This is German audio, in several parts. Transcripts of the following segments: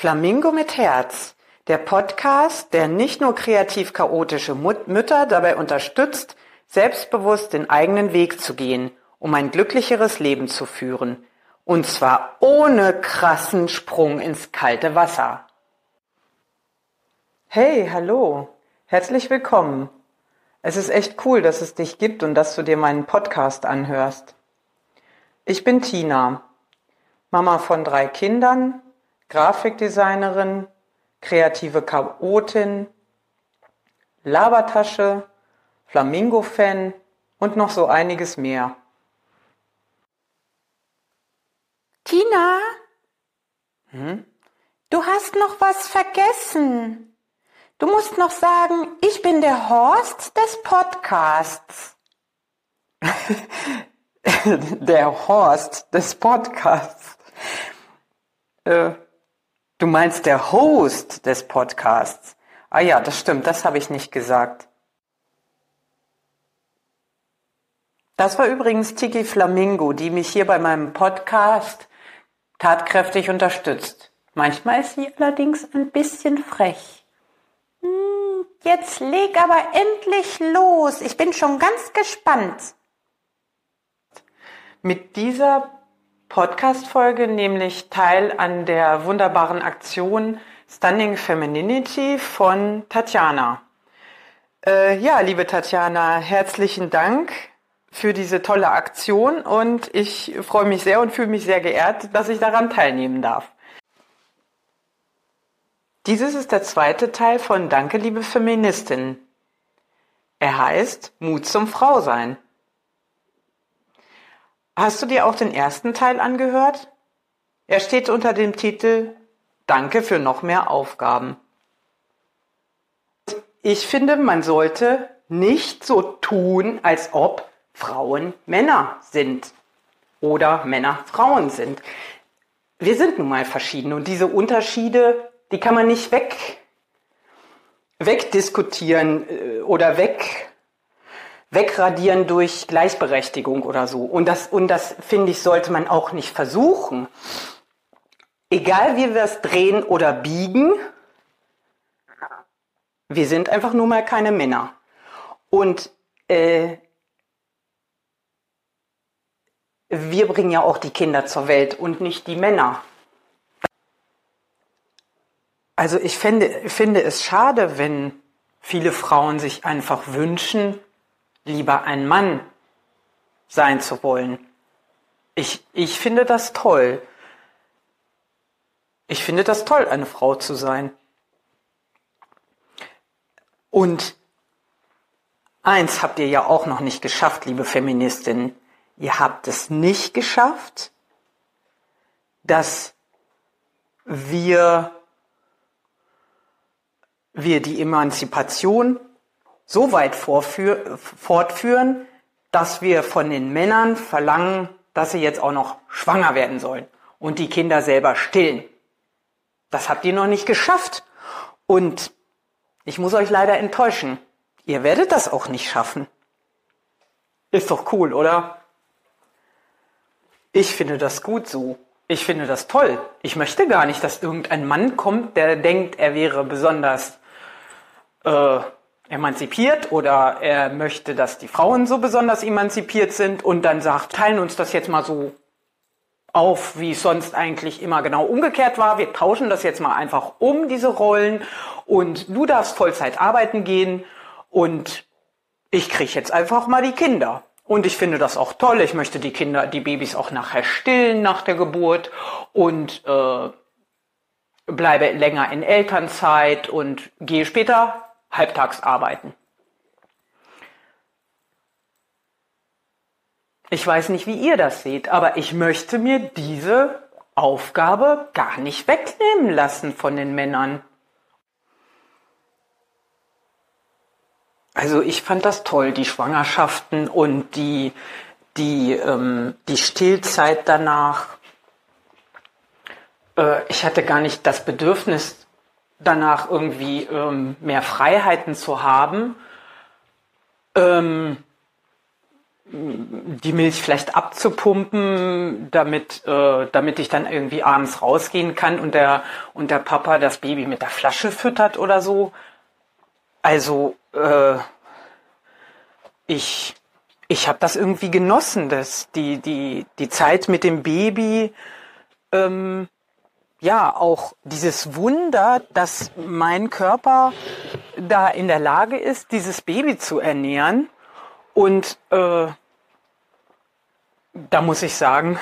Flamingo mit Herz, der Podcast, der nicht nur kreativ chaotische Mut Mütter dabei unterstützt, selbstbewusst den eigenen Weg zu gehen, um ein glücklicheres Leben zu führen. Und zwar ohne krassen Sprung ins kalte Wasser. Hey, hallo. Herzlich willkommen. Es ist echt cool, dass es dich gibt und dass du dir meinen Podcast anhörst. Ich bin Tina, Mama von drei Kindern, Grafikdesignerin, kreative Chaotin, Labertasche, Flamingo-Fan und noch so einiges mehr. Tina? Hm? Du hast noch was vergessen. Du musst noch sagen, ich bin der Horst des Podcasts. der Horst des Podcasts. Äh, Du meinst der Host des Podcasts. Ah ja, das stimmt, das habe ich nicht gesagt. Das war übrigens Tiki Flamingo, die mich hier bei meinem Podcast tatkräftig unterstützt. Manchmal ist sie allerdings ein bisschen frech. Hm, jetzt leg aber endlich los. Ich bin schon ganz gespannt. Mit dieser Podcast-Folge, nämlich teil an der wunderbaren Aktion Stunning Femininity von Tatjana. Äh, ja, liebe Tatjana, herzlichen Dank für diese tolle Aktion und ich freue mich sehr und fühle mich sehr geehrt, dass ich daran teilnehmen darf. Dieses ist der zweite Teil von Danke, liebe Feministin. Er heißt Mut zum Frausein. Hast du dir auch den ersten Teil angehört? Er steht unter dem Titel Danke für noch mehr Aufgaben. Ich finde, man sollte nicht so tun, als ob Frauen Männer sind oder Männer Frauen sind. Wir sind nun mal verschieden und diese Unterschiede, die kann man nicht weg wegdiskutieren äh, oder weg wegradieren durch Gleichberechtigung oder so. Und das, und das finde ich, sollte man auch nicht versuchen. Egal wie wir es drehen oder biegen, wir sind einfach nur mal keine Männer. Und äh, wir bringen ja auch die Kinder zur Welt und nicht die Männer. Also ich finde, finde es schade, wenn viele Frauen sich einfach wünschen, lieber ein Mann sein zu wollen. Ich, ich finde das toll. Ich finde das toll, eine Frau zu sein. Und eins habt ihr ja auch noch nicht geschafft, liebe Feministinnen. Ihr habt es nicht geschafft, dass wir, wir die Emanzipation so weit fortführen, dass wir von den Männern verlangen, dass sie jetzt auch noch schwanger werden sollen und die Kinder selber stillen. Das habt ihr noch nicht geschafft. Und ich muss euch leider enttäuschen. Ihr werdet das auch nicht schaffen. Ist doch cool, oder? Ich finde das gut so. Ich finde das toll. Ich möchte gar nicht, dass irgendein Mann kommt, der denkt, er wäre besonders äh, emanzipiert oder er möchte, dass die Frauen so besonders emanzipiert sind und dann sagt, teilen uns das jetzt mal so auf, wie es sonst eigentlich immer genau umgekehrt war. Wir tauschen das jetzt mal einfach um, diese Rollen und du darfst Vollzeit arbeiten gehen und ich kriege jetzt einfach mal die Kinder. Und ich finde das auch toll. Ich möchte die Kinder, die Babys auch nachher stillen nach der Geburt und äh, bleibe länger in Elternzeit und gehe später halbtags arbeiten. Ich weiß nicht, wie ihr das seht, aber ich möchte mir diese Aufgabe gar nicht wegnehmen lassen von den Männern. Also ich fand das toll, die Schwangerschaften und die, die, ähm, die Stillzeit danach. Äh, ich hatte gar nicht das Bedürfnis, danach irgendwie ähm, mehr Freiheiten zu haben. Ähm, die Milch vielleicht abzupumpen, damit, äh, damit ich dann irgendwie abends rausgehen kann und der, und der Papa das Baby mit der Flasche füttert oder so. Also, äh, ich, ich habe das irgendwie genossen, dass die, die, die Zeit mit dem Baby, ähm, ja, auch dieses Wunder, dass mein Körper da in der Lage ist, dieses Baby zu ernähren. Und äh, da muss ich sagen,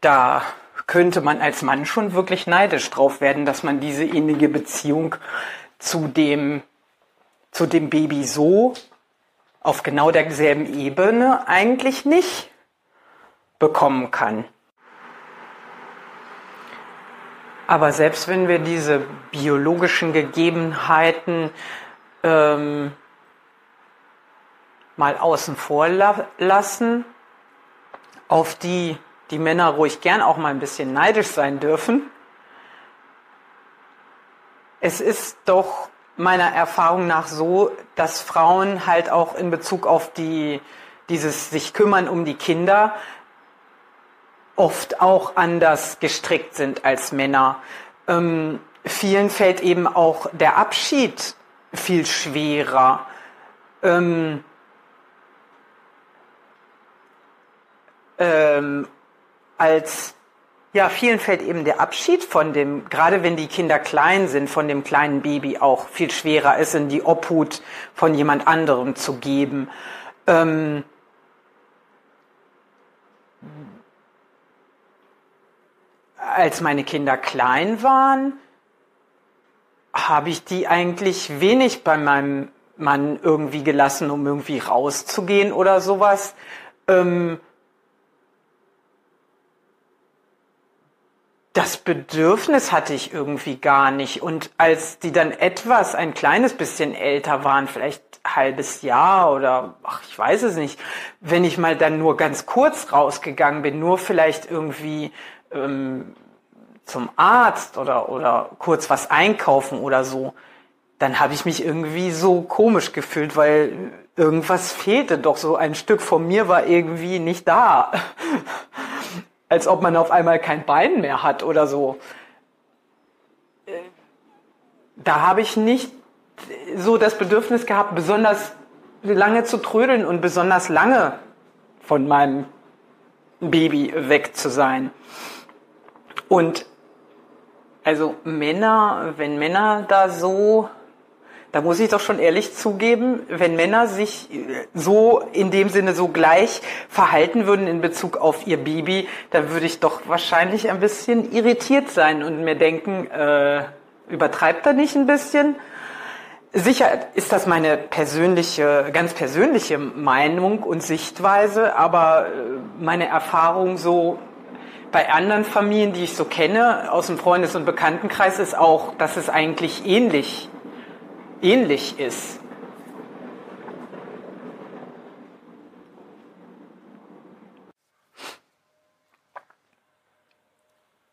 da könnte man als Mann schon wirklich neidisch drauf werden, dass man diese innige Beziehung zu dem, zu dem Baby so auf genau derselben Ebene eigentlich nicht bekommen kann. Aber selbst wenn wir diese biologischen Gegebenheiten ähm, mal außen vor lassen, auf die die Männer ruhig gern auch mal ein bisschen neidisch sein dürfen, es ist doch meiner Erfahrung nach so, dass Frauen halt auch in Bezug auf die, dieses sich kümmern um die Kinder oft auch anders gestrickt sind als Männer. Ähm, vielen fällt eben auch der Abschied viel schwerer. Ähm, ähm, als ja, vielen fällt eben der Abschied von dem, gerade wenn die Kinder klein sind, von dem kleinen Baby auch viel schwerer ist, in die Obhut von jemand anderem zu geben. Ähm, als meine Kinder klein waren, habe ich die eigentlich wenig bei meinem Mann irgendwie gelassen, um irgendwie rauszugehen oder sowas. Ähm, das Bedürfnis hatte ich irgendwie gar nicht. Und als die dann etwas, ein kleines bisschen älter waren, vielleicht halbes Jahr oder, ach, ich weiß es nicht, wenn ich mal dann nur ganz kurz rausgegangen bin, nur vielleicht irgendwie ähm, zum Arzt oder, oder kurz was einkaufen oder so, dann habe ich mich irgendwie so komisch gefühlt, weil irgendwas fehlte doch so. Ein Stück von mir war irgendwie nicht da als ob man auf einmal kein Bein mehr hat oder so. Da habe ich nicht so das Bedürfnis gehabt, besonders lange zu trödeln und besonders lange von meinem Baby weg zu sein. Und also Männer, wenn Männer da so da muss ich doch schon ehrlich zugeben, wenn Männer sich äh, so in dem Sinne so gleich verhalten würden in Bezug auf ihr Baby, dann würde ich doch wahrscheinlich ein bisschen irritiert sein und mir denken, äh, übertreibt er nicht ein bisschen? Sicher ist das meine persönliche, ganz persönliche Meinung und Sichtweise, aber äh, meine Erfahrung so bei anderen Familien, die ich so kenne, aus dem Freundes- und Bekanntenkreis, ist auch, dass es eigentlich ähnlich ähnlich ist.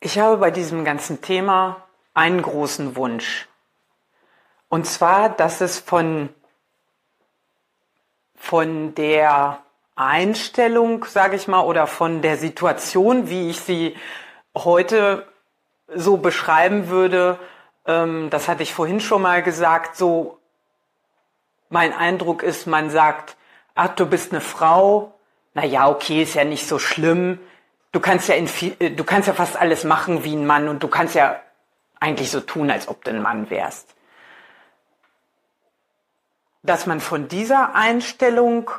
Ich habe bei diesem ganzen Thema einen großen Wunsch. Und zwar, dass es von, von der Einstellung, sage ich mal, oder von der Situation, wie ich sie heute so beschreiben würde, ähm, das hatte ich vorhin schon mal gesagt, so mein Eindruck ist, man sagt, ach, du bist eine Frau, na ja, okay, ist ja nicht so schlimm. Du kannst ja in viel, äh, du kannst ja fast alles machen wie ein Mann und du kannst ja eigentlich so tun, als ob du ein Mann wärst. Dass man von dieser Einstellung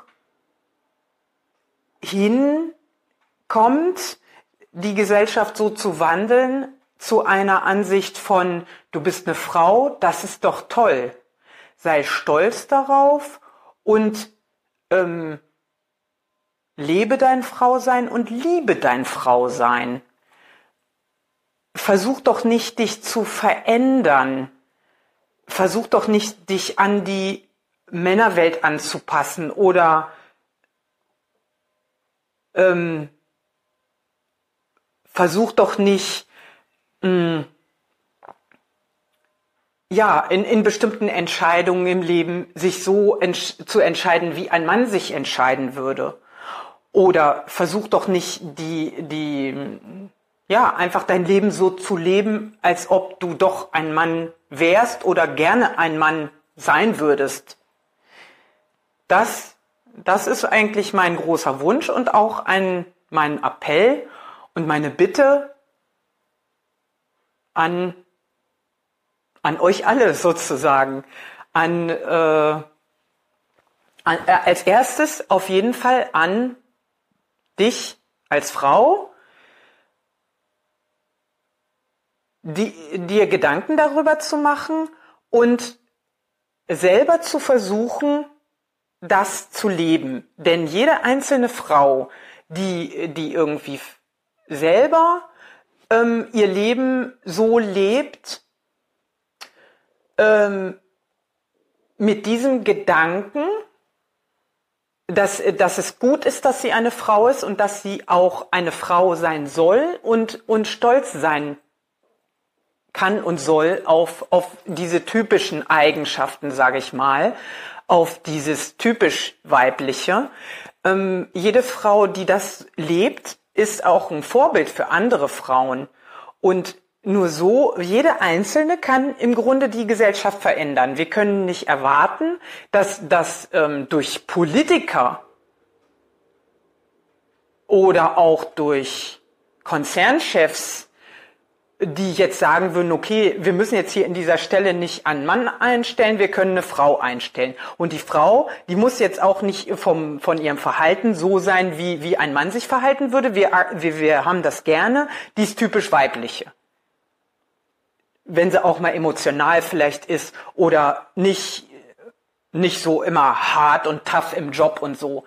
hinkommt, die Gesellschaft so zu wandeln, zu einer Ansicht von, du bist eine Frau, das ist doch toll. Sei stolz darauf und ähm, lebe dein Frausein und liebe dein Frausein. Versuch doch nicht, dich zu verändern. Versuch doch nicht, dich an die Männerwelt anzupassen oder ähm, versuch doch nicht, mh, mm, ja, in, in bestimmten Entscheidungen im Leben sich so entsch zu entscheiden, wie ein Mann sich entscheiden würde. Oder versuch doch nicht die, die, ja, einfach dein Leben so zu leben, als ob du doch ein Mann wärst oder gerne ein Mann sein würdest. Das, das ist eigentlich mein großer Wunsch und auch ein, mein Appell und meine Bitte an an euch alle sozusagen, an, äh, an äh, als erstes auf jeden Fall an dich als Frau, die, dir Gedanken darüber zu machen und selber zu versuchen, das zu leben. Denn jede einzelne Frau, die, die irgendwie selber ähm, ihr Leben so lebt, ähm, mit diesem Gedanken, dass, dass es gut ist, dass sie eine Frau ist und dass sie auch eine Frau sein soll und, und stolz sein kann und soll auf, auf diese typischen Eigenschaften, sage ich mal, auf dieses typisch weibliche. Ähm, jede Frau, die das lebt, ist auch ein Vorbild für andere Frauen. Und nur so, jede Einzelne kann im Grunde die Gesellschaft verändern. Wir können nicht erwarten, dass das ähm, durch Politiker oder auch durch Konzernchefs, die jetzt sagen würden, okay, wir müssen jetzt hier in dieser Stelle nicht einen Mann einstellen, wir können eine Frau einstellen. Und die Frau, die muss jetzt auch nicht vom, von ihrem Verhalten so sein, wie, wie ein Mann sich verhalten würde. Wir, wir, wir haben das gerne, die ist typisch weibliche wenn sie auch mal emotional vielleicht ist oder nicht, nicht so immer hart und tough im Job und so.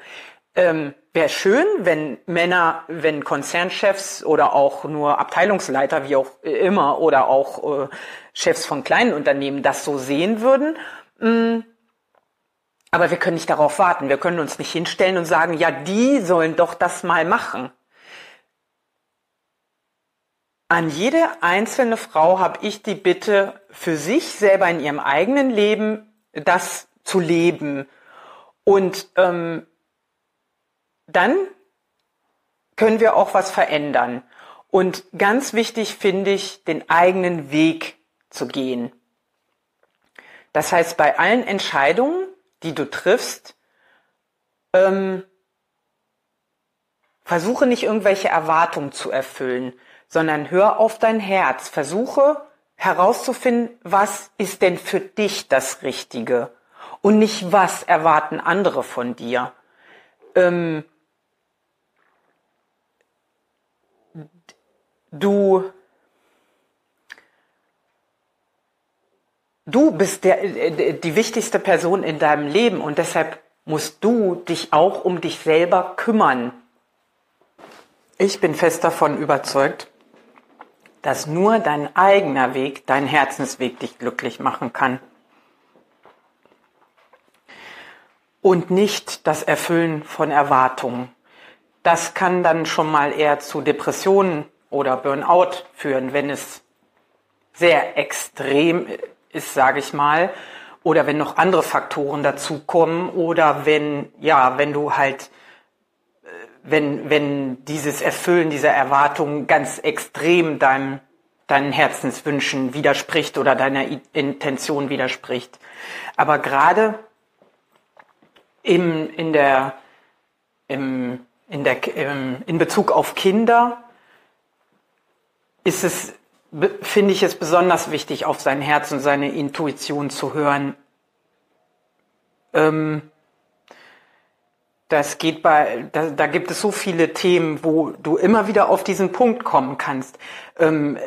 Ähm, Wäre schön, wenn Männer, wenn Konzernchefs oder auch nur Abteilungsleiter, wie auch immer, oder auch äh, Chefs von kleinen Unternehmen das so sehen würden. Mm, aber wir können nicht darauf warten. Wir können uns nicht hinstellen und sagen, ja, die sollen doch das mal machen. An jede einzelne Frau habe ich die Bitte, für sich selber in ihrem eigenen Leben das zu leben. Und ähm, dann können wir auch was verändern. Und ganz wichtig finde ich, den eigenen Weg zu gehen. Das heißt, bei allen Entscheidungen, die du triffst, ähm, versuche nicht irgendwelche Erwartungen zu erfüllen sondern hör auf dein Herz. Versuche herauszufinden, was ist denn für dich das Richtige und nicht, was erwarten andere von dir. Ähm, du, du bist der, äh, die wichtigste Person in deinem Leben und deshalb musst du dich auch um dich selber kümmern. Ich bin fest davon überzeugt, dass nur dein eigener Weg, dein Herzensweg dich glücklich machen kann. Und nicht das Erfüllen von Erwartungen. Das kann dann schon mal eher zu Depressionen oder Burnout führen, wenn es sehr extrem ist, sage ich mal, oder wenn noch andere Faktoren dazukommen oder wenn ja, wenn du halt wenn, wenn dieses Erfüllen dieser Erwartungen ganz extrem deinem, deinen Herzenswünschen widerspricht oder deiner Intention widerspricht. Aber gerade im, in der, im, in der, im, in Bezug auf Kinder ist es, finde ich es besonders wichtig, auf sein Herz und seine Intuition zu hören. Ähm, das geht bei, da, da gibt es so viele Themen, wo du immer wieder auf diesen Punkt kommen kannst. Ähm,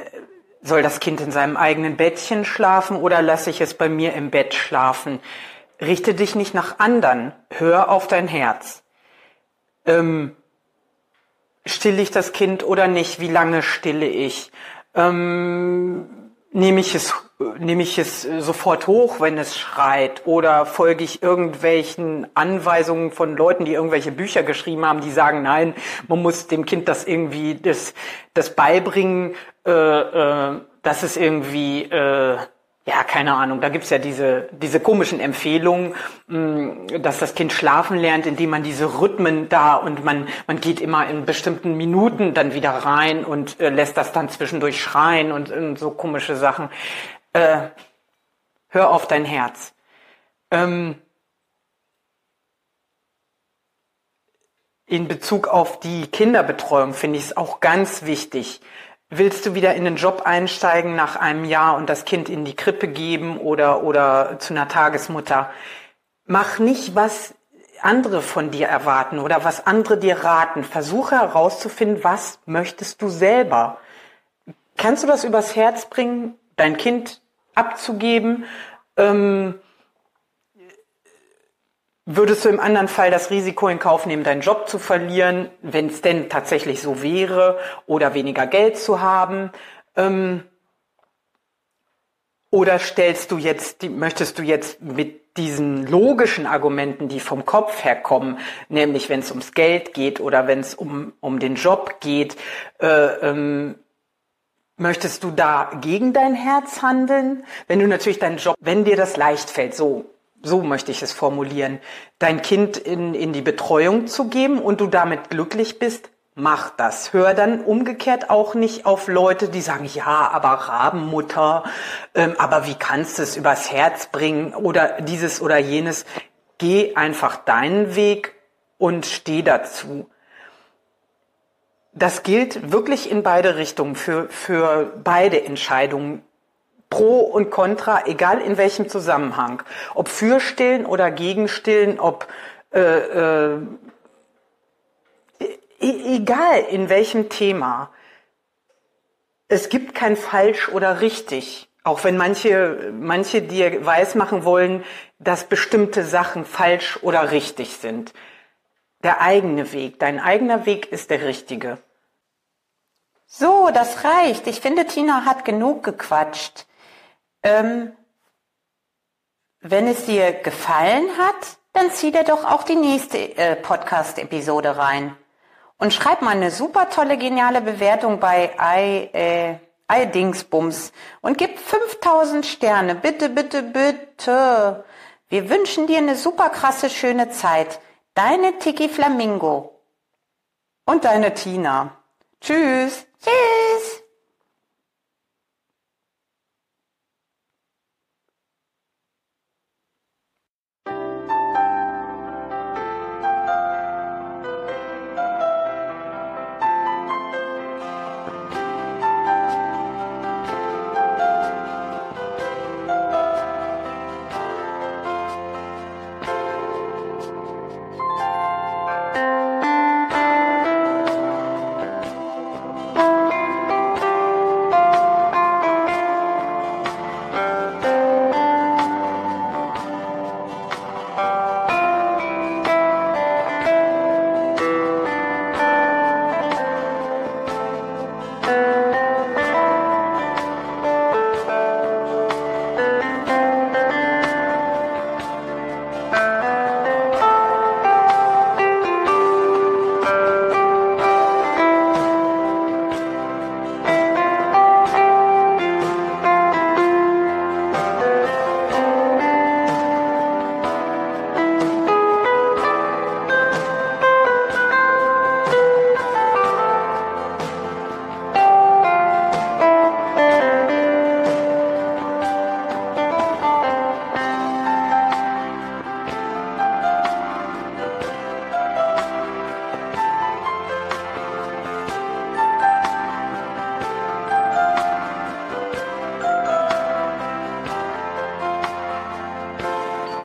soll das Kind in seinem eigenen Bettchen schlafen oder lasse ich es bei mir im Bett schlafen? Richte dich nicht nach anderen, hör auf dein Herz. Ähm, stille ich das Kind oder nicht? Wie lange stille ich? Ähm, nehme ich es nehme ich es sofort hoch, wenn es schreit oder folge ich irgendwelchen Anweisungen von Leuten, die irgendwelche Bücher geschrieben haben, die sagen, nein, man muss dem Kind das irgendwie das, das beibringen, äh, äh, dass es irgendwie äh, ja, keine Ahnung, da gibt's ja diese, diese komischen Empfehlungen, mh, dass das Kind schlafen lernt, indem man diese Rhythmen da und man, man geht immer in bestimmten Minuten dann wieder rein und äh, lässt das dann zwischendurch schreien und, und so komische Sachen. Äh, hör auf dein Herz. Ähm, in Bezug auf die Kinderbetreuung finde ich es auch ganz wichtig, Willst du wieder in den Job einsteigen nach einem Jahr und das Kind in die Krippe geben oder, oder zu einer Tagesmutter? Mach nicht, was andere von dir erwarten oder was andere dir raten. Versuche herauszufinden, was möchtest du selber. Kannst du das übers Herz bringen, dein Kind abzugeben? Ähm, Würdest du im anderen Fall das Risiko in Kauf nehmen, deinen Job zu verlieren, wenn es denn tatsächlich so wäre, oder weniger Geld zu haben? Ähm, oder stellst du jetzt, möchtest du jetzt mit diesen logischen Argumenten, die vom Kopf her kommen, nämlich wenn es ums Geld geht oder wenn es um, um den Job geht, äh, ähm, möchtest du da gegen dein Herz handeln? Wenn du natürlich deinen Job, wenn dir das leicht fällt, so so möchte ich es formulieren, dein Kind in, in die Betreuung zu geben und du damit glücklich bist, mach das. Hör dann umgekehrt auch nicht auf Leute, die sagen, ja, aber Rabenmutter, ähm, aber wie kannst du es übers Herz bringen oder dieses oder jenes. Geh einfach deinen Weg und steh dazu. Das gilt wirklich in beide Richtungen, für, für beide Entscheidungen. Pro und Contra, egal in welchem Zusammenhang. Ob für Stillen oder gegen Stillen, ob äh, äh, e egal in welchem Thema. Es gibt kein falsch oder richtig. Auch wenn manche, manche dir weismachen wollen, dass bestimmte Sachen falsch oder richtig sind. Der eigene Weg, dein eigener Weg ist der richtige. So, das reicht. Ich finde, Tina hat genug gequatscht. Ähm, wenn es dir gefallen hat, dann zieh dir doch auch die nächste äh, Podcast-Episode rein. Und schreib mal eine super tolle, geniale Bewertung bei i, äh, iDingsbums und gib 5000 Sterne. Bitte, bitte, bitte. Wir wünschen dir eine super krasse, schöne Zeit. Deine Tiki Flamingo. Und deine Tina. Tschüss. Tschüss.